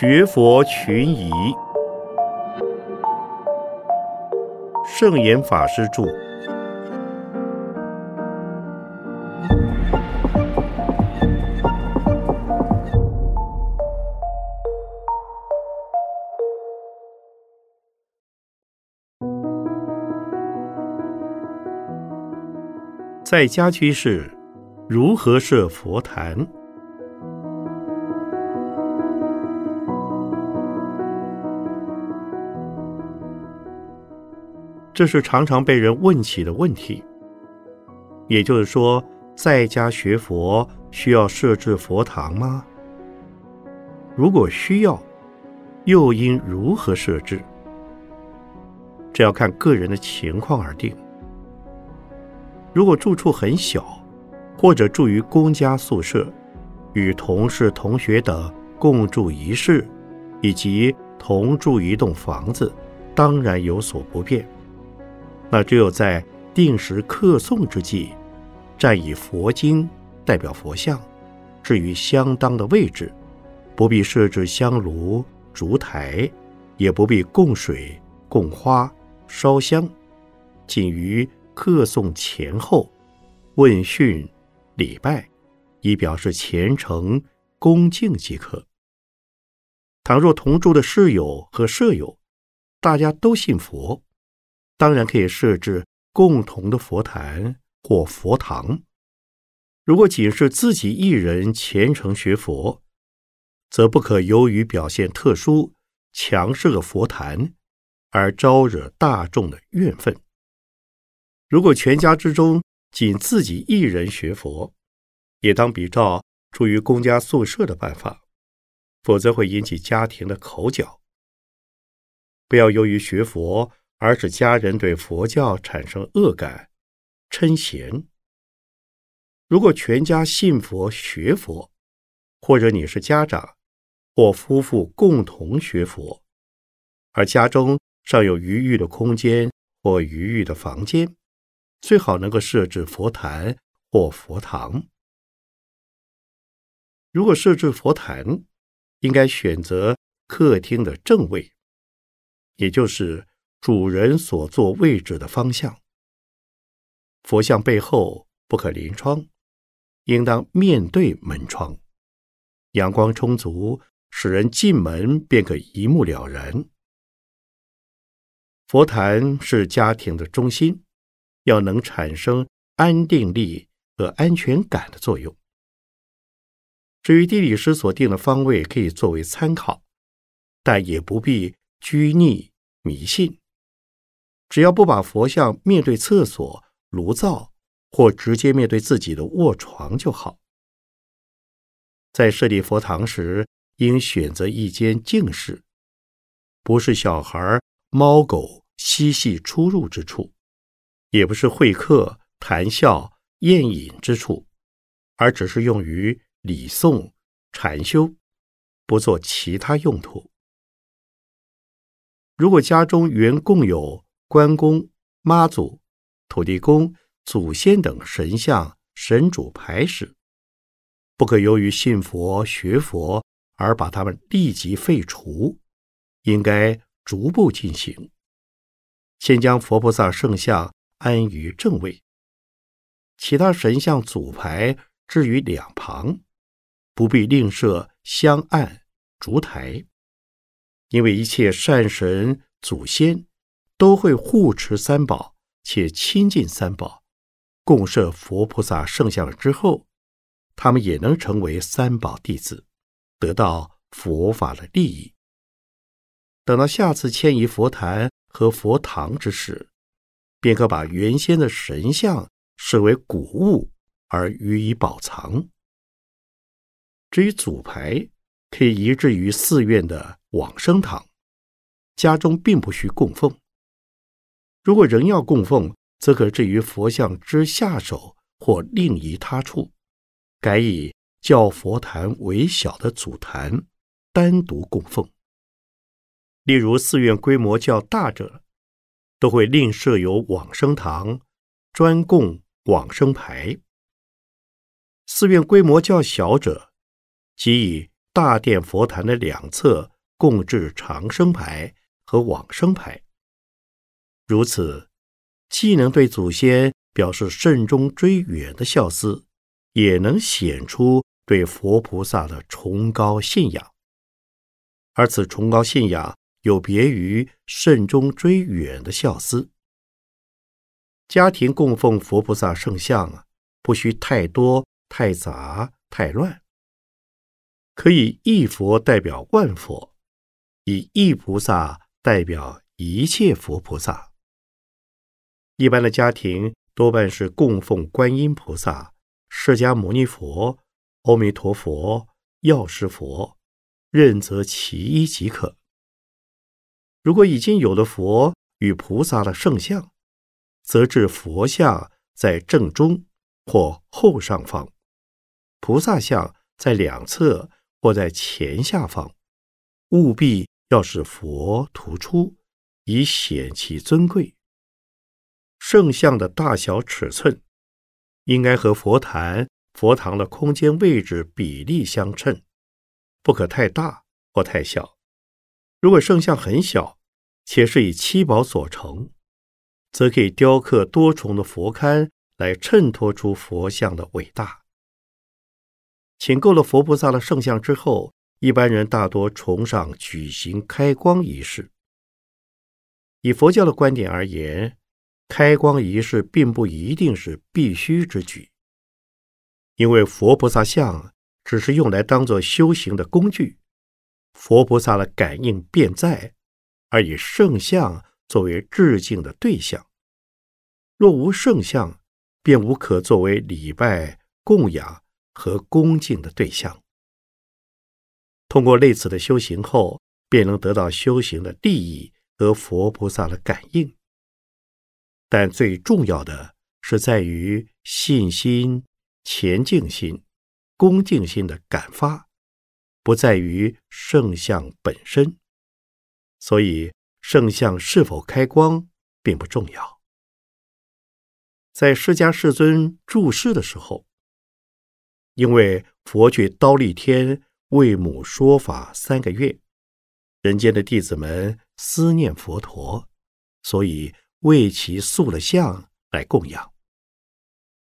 学佛群疑，圣严法师著。在家居士如何设佛坛？这是常常被人问起的问题。也就是说，在家学佛需要设置佛堂吗？如果需要，又应如何设置？这要看个人的情况而定。如果住处很小，或者住于公家宿舍，与同事、同学等共住一室，以及同住一栋房子，当然有所不便。那只有在定时客诵之际，暂以佛经代表佛像，置于相当的位置，不必设置香炉、烛台，也不必供水、供花、烧香，仅于客诵前后问讯礼拜，以表示虔诚恭敬即可。倘若同住的室友和舍友，大家都信佛。当然可以设置共同的佛坛或佛堂。如果仅是自己一人虔诚学佛，则不可由于表现特殊，强设佛坛而招惹大众的怨愤。如果全家之中仅自己一人学佛，也当比照住于公家宿舍的办法，否则会引起家庭的口角。不要由于学佛。而使家人对佛教产生恶感、嗔嫌。如果全家信佛学佛，或者你是家长，或夫妇共同学佛，而家中尚有余裕的空间或余裕的房间，最好能够设置佛坛或佛堂。如果设置佛坛，应该选择客厅的正位，也就是。主人所坐位置的方向，佛像背后不可临窗，应当面对门窗，阳光充足，使人进门便可一目了然。佛坛是家庭的中心，要能产生安定力和安全感的作用。至于地理师所定的方位，可以作为参考，但也不必拘泥迷信。只要不把佛像面对厕所、炉灶，或直接面对自己的卧床就好。在设立佛堂时，应选择一间静室，不是小孩、猫狗嬉戏出入之处，也不是会客、谈笑、宴饮之处，而只是用于礼诵、禅修，不做其他用途。如果家中原共有，关公、妈祖、土地公、祖先等神像、神主牌时，不可由于信佛学佛而把他们立即废除，应该逐步进行。先将佛菩萨圣像安于正位，其他神像祖牌置于两旁，不必另设香案、烛台，因为一切善神祖先。都会护持三宝，且亲近三宝，供设佛菩萨圣像之后，他们也能成为三宝弟子，得到佛法的利益。等到下次迁移佛坛和佛堂之时，便可把原先的神像视为古物而予以保藏。至于祖牌，可以移置于寺院的往生堂，家中并不需供奉。如果仍要供奉，则可置于佛像之下手，或另移他处，改以较佛坛为小的祖坛单独供奉。例如寺院规模较大者，都会另设有往生堂，专供往生牌；寺院规模较小者，即以大殿佛坛的两侧供置长生牌和往生牌。如此，既能对祖先表示慎终追远的孝思，也能显出对佛菩萨的崇高信仰。而此崇高信仰有别于慎终追远的孝思。家庭供奉佛菩萨圣像啊，不需太多、太杂、太乱。可以一佛代表万佛，以一菩萨代表一切佛菩萨。一般的家庭多半是供奉观音菩萨、释迦牟尼佛、阿弥陀佛、药师佛，任择其一即可。如果已经有了佛与菩萨的圣像，则置佛像在正中或后上方，菩萨像在两侧。或在前下方，务必要使佛突出，以显其尊贵。圣像的大小尺寸应该和佛坛、佛堂的空间位置比例相称，不可太大或太小。如果圣像很小，且是以七宝所成，则可以雕刻多重的佛龛来衬托出佛像的伟大。请够了佛菩萨的圣像之后，一般人大多崇尚举行开光仪式。以佛教的观点而言，开光仪式并不一定是必须之举，因为佛菩萨像只是用来当做修行的工具，佛菩萨的感应便在，而以圣像作为致敬的对象。若无圣像，便无可作为礼拜供养。和恭敬的对象，通过类似的修行后，便能得到修行的利益和佛菩萨的感应。但最重要的是在于信心、前进心、恭敬心的感发，不在于圣像本身。所以，圣像是否开光并不重要。在释迦世尊注释的时候。因为佛去刀立天为母说法三个月，人间的弟子们思念佛陀，所以为其塑了像来供养。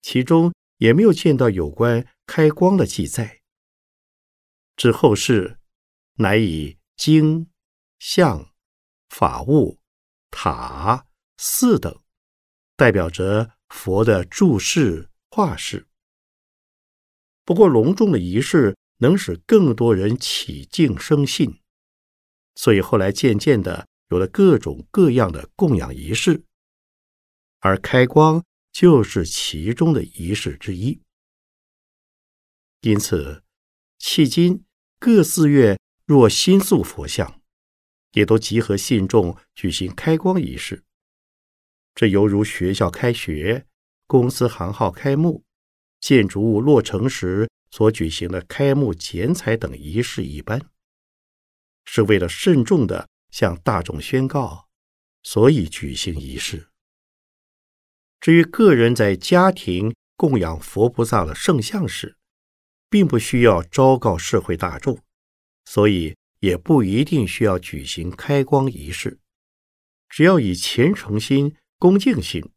其中也没有见到有关开光的记载。之后世乃以经、像、法物、塔、寺等，代表着佛的注释化释。不过，隆重的仪式能使更多人起敬生信，所以后来渐渐的有了各种各样的供养仪式，而开光就是其中的仪式之一。因此，迄今各寺院若新塑佛像，也都集合信众举行开光仪式。这犹如学校开学、公司行号开幕。建筑物落成时所举行的开幕剪彩等仪式一般，是为了慎重的向大众宣告，所以举行仪式。至于个人在家庭供养佛菩萨的圣像时，并不需要昭告社会大众，所以也不一定需要举行开光仪式。只要以虔诚心、恭敬心，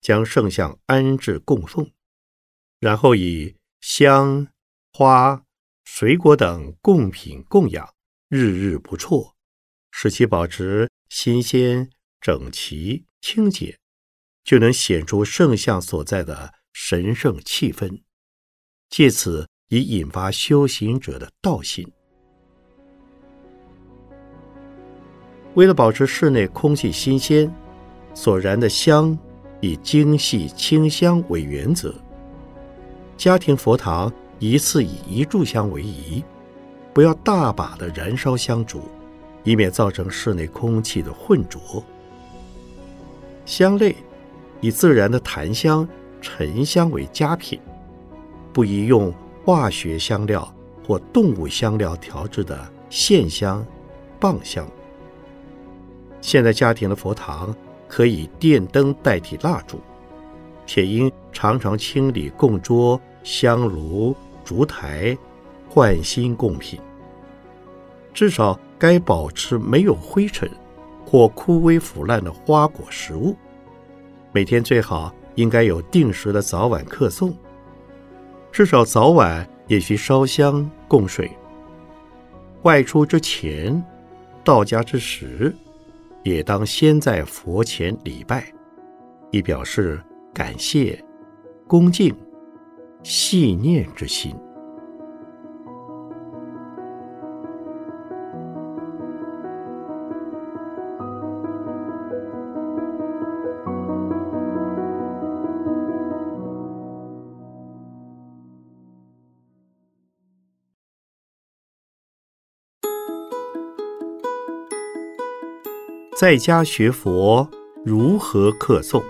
将圣像安置供奉。然后以香、花、水果等供品供养，日日不辍，使其保持新鲜、整齐、清洁，就能显出圣像所在的神圣气氛，借此以引发修行者的道心。为了保持室内空气新鲜，所燃的香以精细清香为原则。家庭佛堂一次以一炷香为宜，不要大把的燃烧香烛，以免造成室内空气的混浊。香类以自然的檀香、沉香为佳品，不宜用化学香料或动物香料调制的线香、棒香。现在家庭的佛堂可以电灯代替蜡烛，且应常常清理供桌。香炉、烛台，换新供品，至少该保持没有灰尘或枯萎腐烂的花果食物。每天最好应该有定时的早晚客送，至少早晚也需烧香供水。外出之前，到家之时，也当先在佛前礼拜，以表示感谢、恭敬、细念之心。在家学佛如何课诵？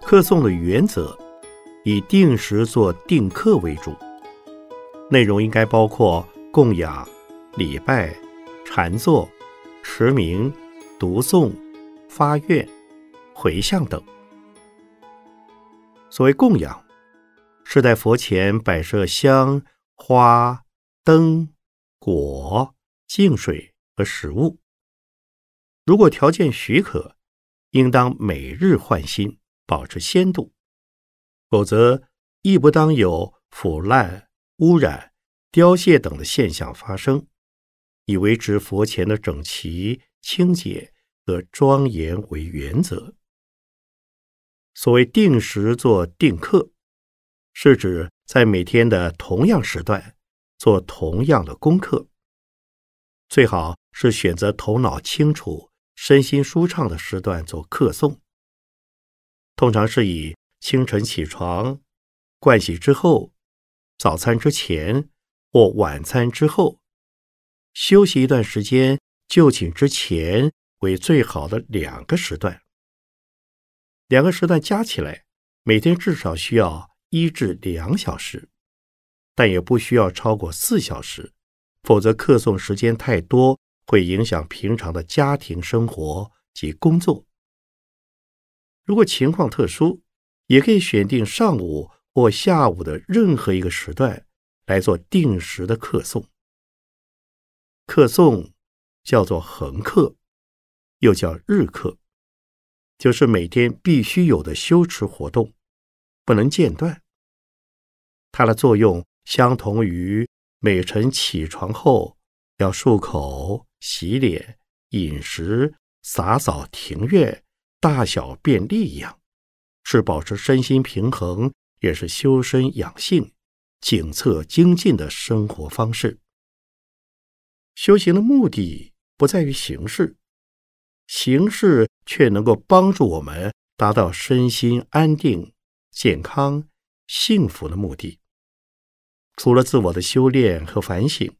课诵的原则以定时做定课为主，内容应该包括供养、礼拜、禅坐、持名、读诵、发愿、回向等。所谓供养。是在佛前摆设香花灯果净水和食物。如果条件许可，应当每日换新，保持鲜度；否则，亦不当有腐烂、污染、凋谢等的现象发生，以维持佛前的整齐、清洁和庄严为原则。所谓定时做定课。是指在每天的同样时段做同样的功课，最好是选择头脑清楚、身心舒畅的时段做课诵。通常是以清晨起床、盥洗之后、早餐之前或晚餐之后、休息一段时间就寝之前为最好的两个时段。两个时段加起来，每天至少需要。一至两小时，但也不需要超过四小时，否则课诵时间太多，会影响平常的家庭生活及工作。如果情况特殊，也可以选定上午或下午的任何一个时段来做定时的课诵。课诵叫做恒课，又叫日课，就是每天必须有的修持活动，不能间断。它的作用相同于每晨起床后要漱口、洗脸、饮食、洒扫庭院、大小便利一样，是保持身心平衡，也是修身养性、警策精进的生活方式。修行的目的不在于形式，形式却能够帮助我们达到身心安定、健康、幸福的目的。除了自我的修炼和反省，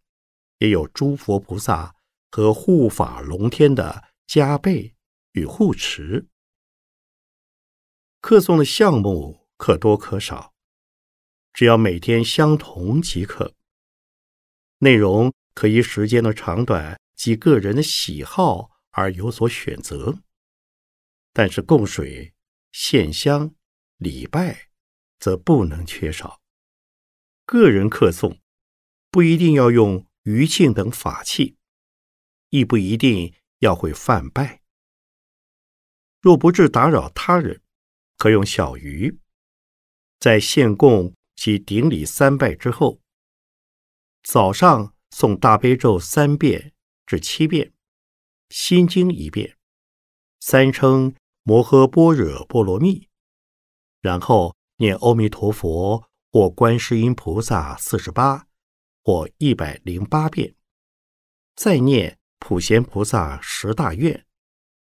也有诸佛菩萨和护法龙天的加倍与护持。课诵的项目可多可少，只要每天相同即可。内容可以时间的长短及个人的喜好而有所选择，但是供水、献香、礼拜则不能缺少。个人客诵不一定要用余磬等法器，亦不一定要会泛拜。若不致打扰他人，可用小鱼。在献供及顶礼三拜之后，早上诵大悲咒三遍至七遍，心经一遍，三称摩诃般若波罗蜜，然后念阿弥陀佛。或观世音菩萨四十八，或一百零八遍，再念普贤菩萨十大愿，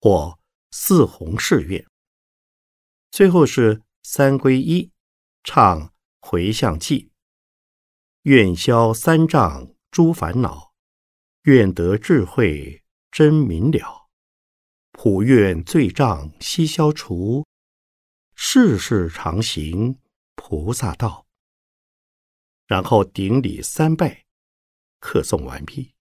或四弘誓愿。最后是三归一，唱回向偈，愿消三障诸烦恼，愿得智慧真明了，普愿罪障悉消除，世世常行菩萨道。然后顶礼三拜，客送完毕。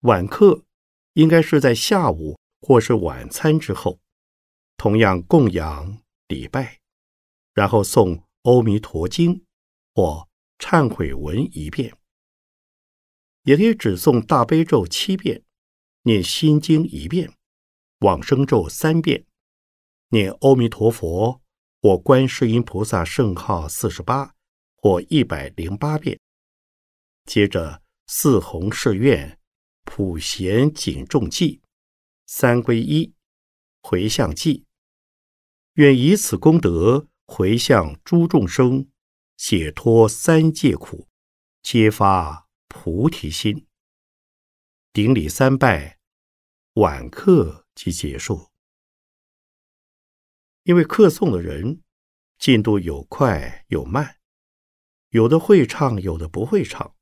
晚课应该是在下午或是晚餐之后，同样供养礼拜，然后诵《阿弥陀经》或忏悔文一遍，也可以只诵大悲咒七遍，念心经一遍，往生咒三遍，念阿弥陀佛或观世音菩萨圣号四十八或一百零八遍。接着四弘誓愿、普贤谨重记、三皈依、回向记。愿以此功德回向诸众生，解脱三界苦，皆发菩提心。顶礼三拜，晚课即结束。因为课诵的人进度有快有慢，有的会唱，有的不会唱。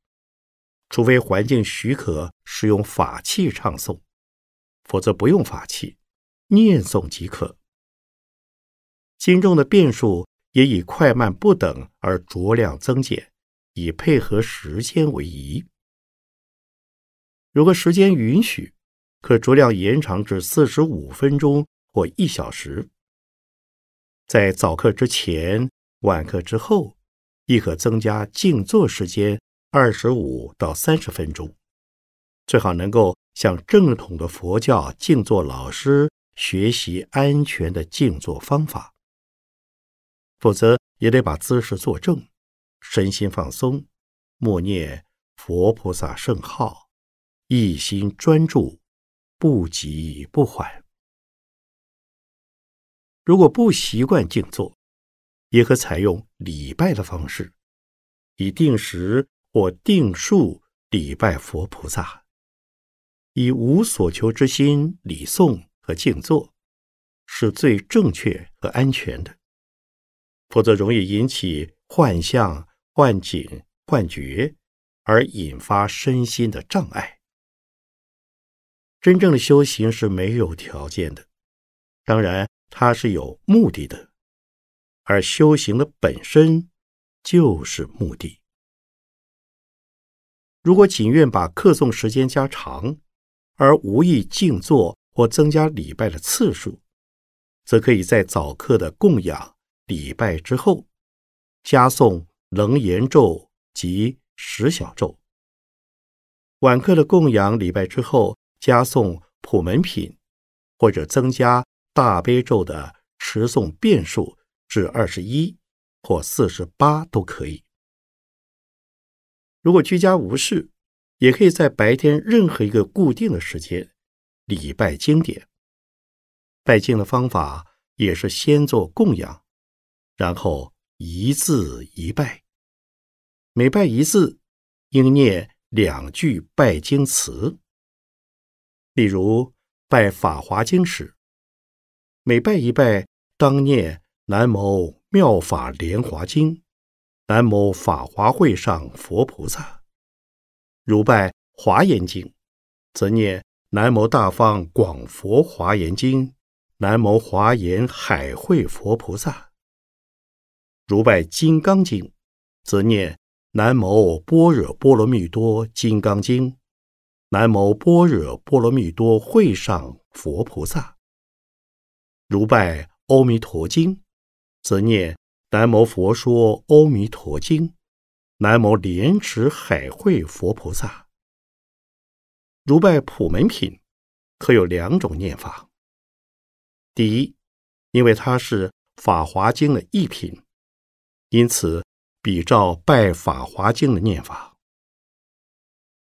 除非环境许可使用法器唱诵，否则不用法器，念诵即可。经中的变数也以快慢不等而酌量增减，以配合时间为宜。如果时间允许，可酌量延长至四十五分钟或一小时。在早课之前、晚课之后，亦可增加静坐时间二十五到三十分钟，最好能够向正统的佛教静坐老师学习安全的静坐方法。否则也得把姿势坐正，身心放松，默念佛菩萨圣号，一心专注，不急不缓。如果不习惯静坐，也可采用礼拜的方式，以定时或定数礼拜佛菩萨，以无所求之心礼诵和静坐，是最正确和安全的。否则容易引起幻象、幻景、幻觉，而引发身心的障碍。真正的修行是没有条件的，当然它是有目的的，而修行的本身就是目的。如果仅愿把课诵时间加长，而无意静坐或增加礼拜的次数，则可以在早课的供养。礼拜之后，加诵楞严咒及十小咒；晚课的供养礼拜之后，加诵普门品，或者增加大悲咒的持诵遍数至二十一或四十八都可以。如果居家无事，也可以在白天任何一个固定的时间礼拜经典。拜经的方法也是先做供养。然后一字一拜，每拜一字，应念两句拜经词。例如拜《法华经》时，每拜一拜，当念“南无妙法莲华经”，“南无法华会上佛菩萨”。如拜《华严经》，则念“南无大方广佛华严经”，“南无华严海会佛菩萨”。如拜《金刚经》，则念“南无般若波罗蜜多金刚经”，“南无般若波罗蜜多会上佛菩萨”。如拜《阿弥陀经》，则念“南无佛说阿弥陀经”，“南无莲池海会佛菩萨”。如拜普门品，可有两种念法。第一，因为它是《法华经》的一品。因此，比照拜《法华经》的念法。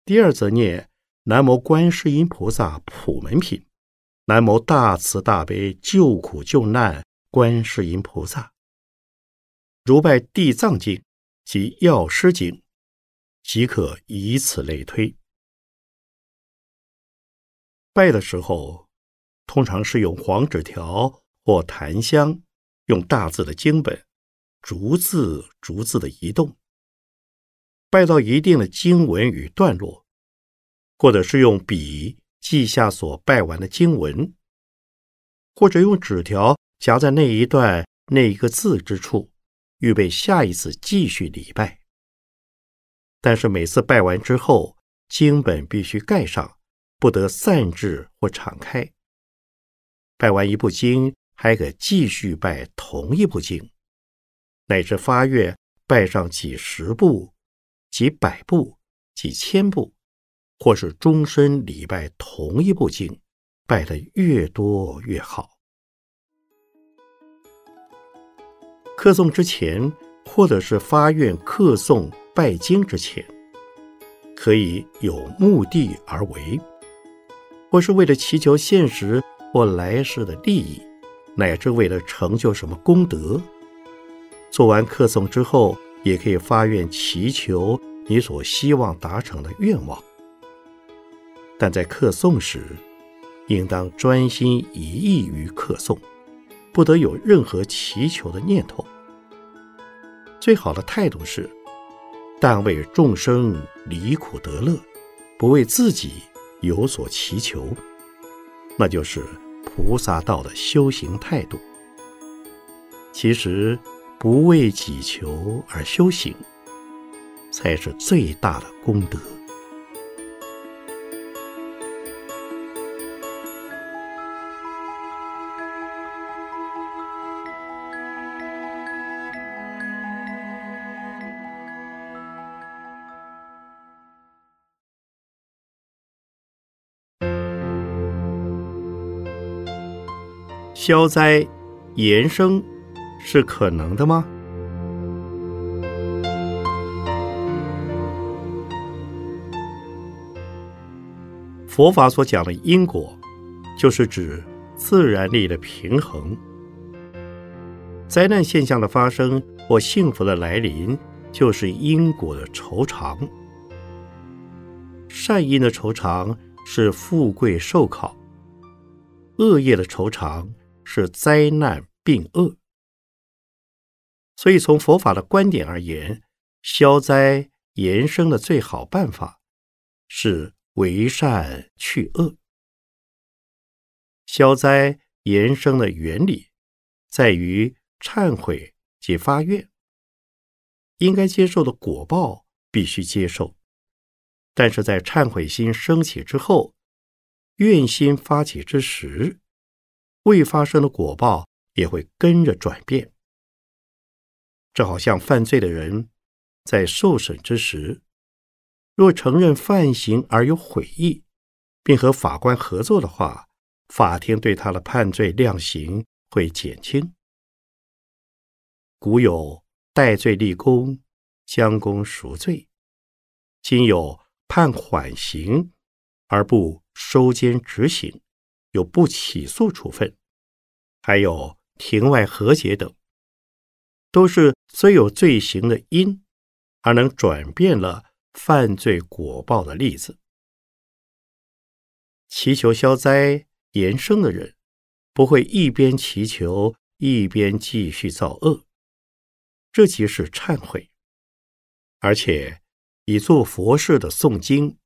第二则念南无观世音菩萨普门品，南无大慈大悲救苦救难观世音菩萨。如拜《地藏经》及《药师经》，即可以此类推。拜的时候，通常是用黄纸条或檀香，用大字的经本。逐字逐字的移动，拜到一定的经文与段落，或者是用笔记下所拜完的经文，或者用纸条夹在那一段那一个字之处，预备下一次继续礼拜。但是每次拜完之后，经本必须盖上，不得散置或敞开。拜完一部经，还可继续拜同一部经，乃至发愿拜上几十部、几百部、几千部，或是终身礼拜同一部经，拜得越多越好。课诵之前，或者是发愿课诵拜经之前，可以有目的而为，或是为了祈求现实或来世的利益，乃至为了成就什么功德。做完课诵之后，也可以发愿祈求你所希望达成的愿望。但在课诵时，应当专心一意于课诵。不得有任何祈求的念头。最好的态度是，但为众生离苦得乐，不为自己有所祈求。那就是菩萨道的修行态度。其实，不为己求而修行，才是最大的功德。消灾延生是可能的吗？佛法所讲的因果，就是指自然力的平衡。灾难现象的发生或幸福的来临，就是因果的酬偿。善因的酬偿是富贵寿考，恶业的酬偿。是灾难病恶，所以从佛法的观点而言，消灾延生的最好办法是为善去恶。消灾延生的原理在于忏悔及发愿，应该接受的果报必须接受，但是在忏悔心升起之后，愿心发起之时。未发生的果报也会跟着转变，这好像犯罪的人在受审之时，若承认犯行而有悔意，并和法官合作的话，法庭对他的判罪量刑会减轻。古有戴罪立功、将功赎罪，今有判缓刑而不收监执行。有不起诉处分，还有庭外和解等，都是虽有罪行的因，而能转变了犯罪果报的例子。祈求消灾延生的人，不会一边祈求一边继续造恶，这即是忏悔，而且以做佛事的诵经、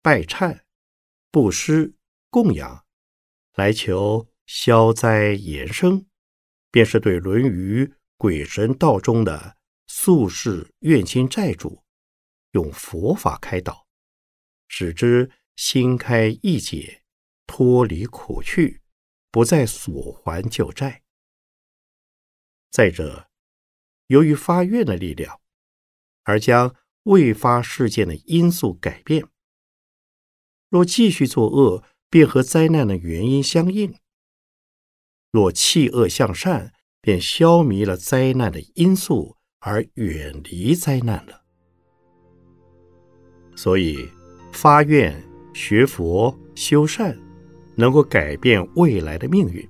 拜忏、布施、供养。来求消灾延生，便是对《论语》鬼神道中的宿世怨亲债主，用佛法开导，使之心开意解，脱离苦趣，不再所还旧债。再者，由于发愿的力量，而将未发事件的因素改变。若继续作恶，便和灾难的原因相应。若弃恶向善，便消弭了灾难的因素，而远离灾难了。所以，发愿学佛修善，能够改变未来的命运。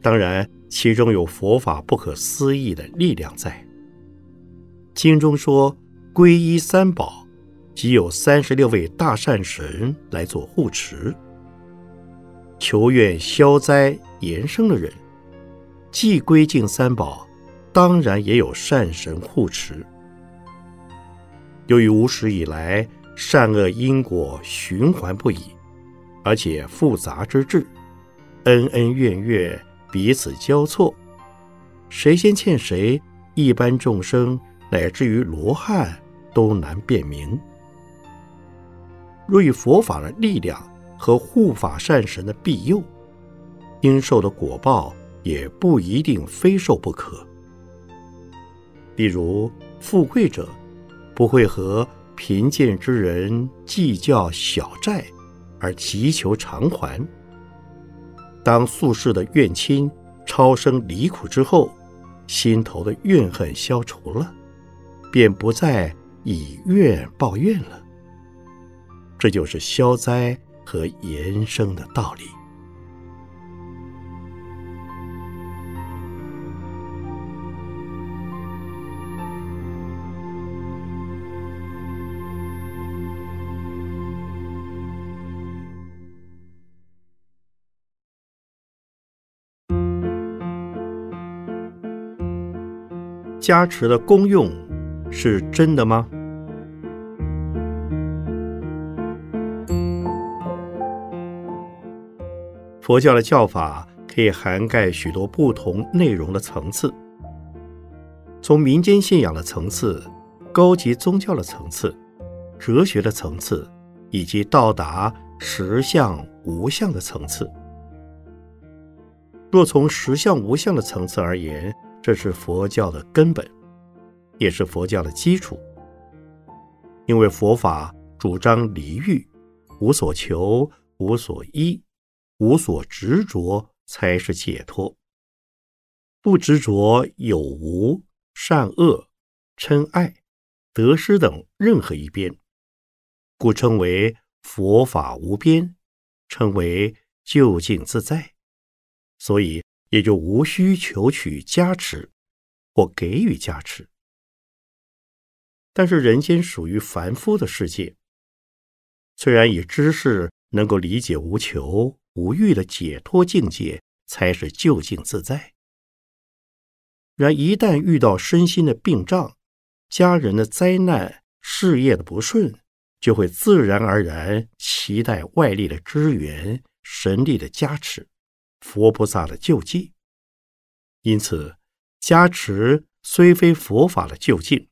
当然，其中有佛法不可思议的力量在。经中说，皈依三宝。即有三十六位大善神来做护持，求愿消灾延生的人，既归敬三宝，当然也有善神护持。由于无始以来善恶因果循环不已，而且复杂之至，恩恩怨怨彼此交错，谁先欠谁，一般众生乃至于罗汉都难辨明。若以佛法的力量和护法善神的庇佑，应受的果报也不一定非受不可。例如，富贵者不会和贫贱之人计较小债，而祈求偿还。当宿世的怨亲超生离苦之后，心头的怨恨消除了，便不再以怨报怨了。这就是消灾和延生的道理。加持的功用是真的吗？佛教的教法可以涵盖许多不同内容的层次，从民间信仰的层次、高级宗教的层次、哲学的层次，以及到达实相无相的层次。若从实相无相的层次而言，这是佛教的根本，也是佛教的基础。因为佛法主张离欲，无所求，无所依，无所执着，才是解脱。不执着有无、善恶、嗔爱、得失等任何一边，故称为佛法无边，称为究竟自在。所以。也就无需求取加持或给予加持，但是人间属于凡夫的世界，虽然以知识能够理解无求无欲的解脱境界才是究竟自在，然一旦遇到身心的病障、家人的灾难、事业的不顺，就会自然而然期待外力的支援、神力的加持。佛菩萨的救济，因此加持虽非佛法的究竟，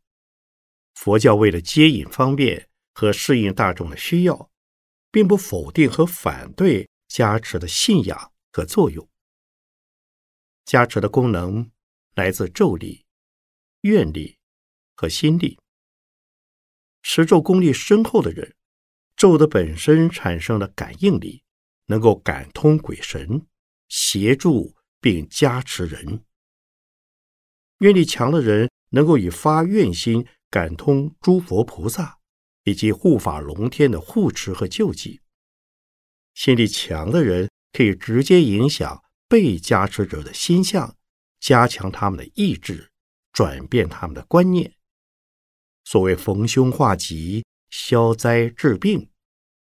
佛教为了接引方便和适应大众的需要，并不否定和反对加持的信仰和作用。加持的功能来自咒力、愿力和心力。持咒功力深厚的人，咒的本身产生了感应力，能够感通鬼神。协助并加持人，愿力强的人能够以发愿心感通诸佛菩萨以及护法龙天的护持和救济。心力强的人可以直接影响被加持者的心相，加强他们的意志，转变他们的观念。所谓逢凶化吉、消灾治病，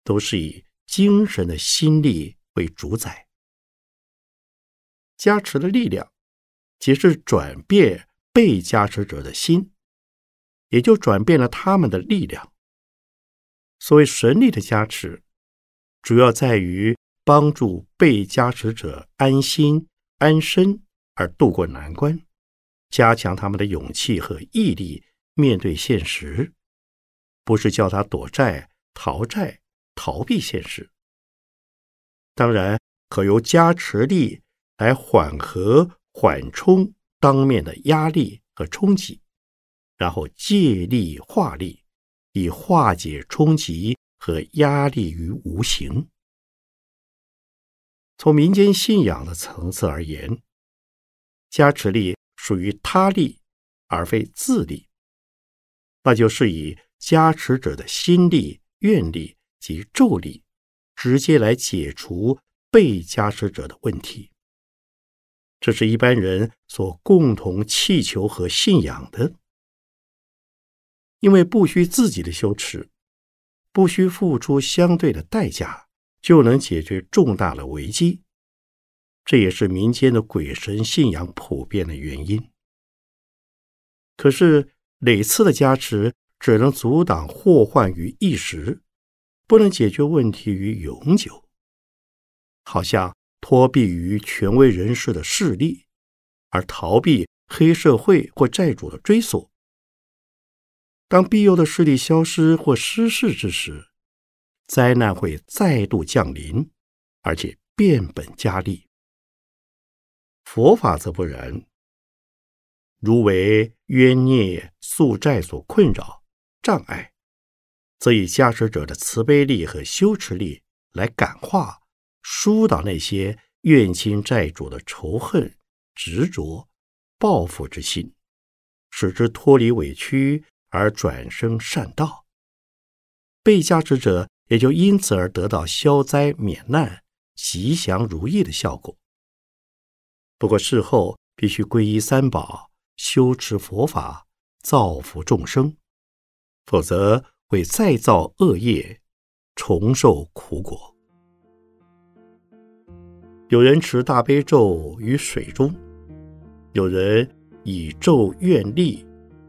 都是以精神的心力为主宰。加持的力量，即是转变被加持者的心，也就转变了他们的力量。所谓神力的加持，主要在于帮助被加持者安心安身而渡过难关，加强他们的勇气和毅力面对现实，不是叫他躲债、逃债、逃避现实。当然，可由加持力。来缓和、缓冲当面的压力和冲击，然后借力化力，以化解冲击和压力于无形。从民间信仰的层次而言，加持力属于他力而非自力，那就是以加持者的心力、愿力及咒力，直接来解除被加持者的问题。这是一般人所共同祈求和信仰的，因为不需自己的修持，不需付出相对的代价，就能解决重大的危机。这也是民间的鬼神信仰普遍的原因。可是累次的加持只能阻挡祸患于一时，不能解决问题于永久，好像。脱避于权威人士的势力，而逃避黑社会或债主的追索。当庇佑的势力消失或失势之时，灾难会再度降临，而且变本加厉。佛法则不然。如为冤孽宿债所困扰、障碍，则以加持者的慈悲力和修持力来感化、疏导那些怨亲债主的仇恨、执着、报复之心，使之脱离委屈而转生善道。被加持者也就因此而得到消灾免难、吉祥如意的效果。不过事后必须皈依三宝。修持佛法，造福众生，否则会再造恶业，重受苦果。有人持大悲咒于水中，有人以咒愿力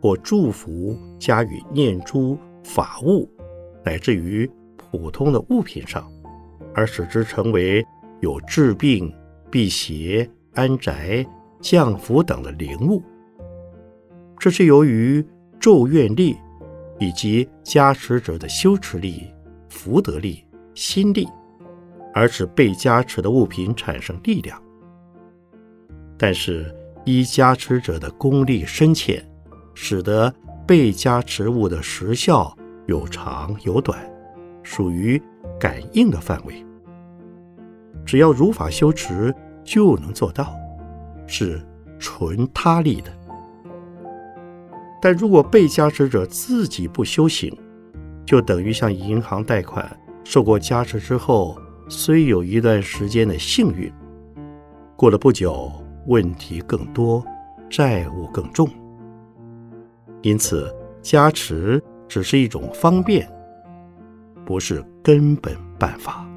或祝福加于念珠、法物，乃至于普通的物品上，而使之成为有治病、辟邪、安宅、降福等的灵物。这是由于咒愿力以及加持者的修持力、福德力、心力，而使被加持的物品产生力量。但是依加持者的功力深浅，使得被加持物的时效有长有短，属于感应的范围。只要如法修持，就能做到，是纯他力的。但如果被加持者自己不修行，就等于向银行贷款，受过加持之后，虽有一段时间的幸运，过了不久，问题更多，债务更重。因此，加持只是一种方便，不是根本办法。